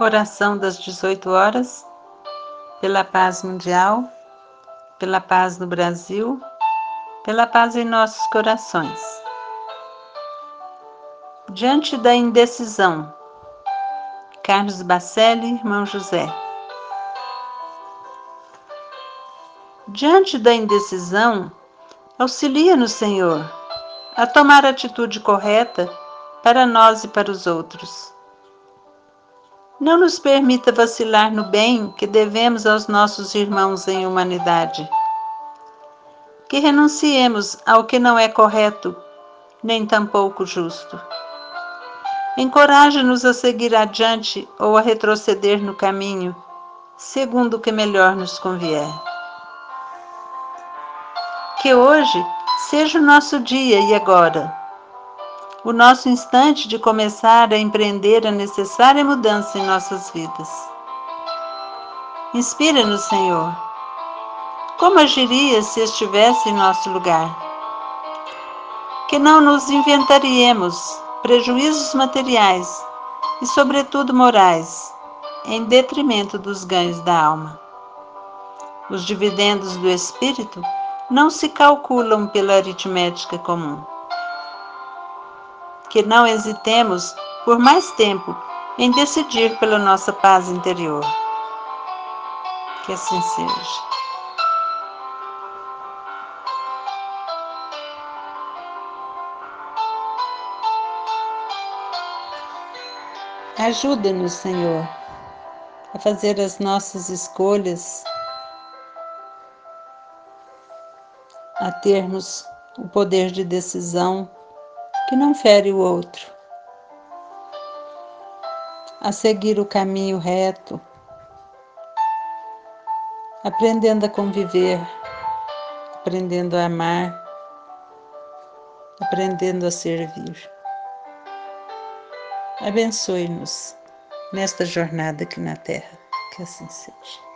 Oração das 18 horas, pela paz mundial, pela paz no Brasil, pela paz em nossos corações. Diante da indecisão, Carlos Bacelli, irmão José. Diante da indecisão, auxilia-nos, Senhor, a tomar a atitude correta para nós e para os outros não nos permita vacilar no bem que devemos aos nossos irmãos em humanidade. Que renunciemos ao que não é correto, nem tampouco justo. Encoraja-nos a seguir adiante ou a retroceder no caminho, segundo o que melhor nos convier. Que hoje seja o nosso dia e agora o nosso instante de começar a empreender a necessária mudança em nossas vidas. Inspira-nos, Senhor. Como agiria se estivesse em nosso lugar? Que não nos inventariemos prejuízos materiais e, sobretudo, morais, em detrimento dos ganhos da alma. Os dividendos do espírito não se calculam pela aritmética comum que não hesitemos por mais tempo em decidir pela nossa paz interior. Que assim seja. Ajuda-nos, Senhor, a fazer as nossas escolhas, a termos o poder de decisão que não fere o outro, a seguir o caminho reto, aprendendo a conviver, aprendendo a amar, aprendendo a servir. Abençoe-nos nesta jornada aqui na Terra, que assim seja.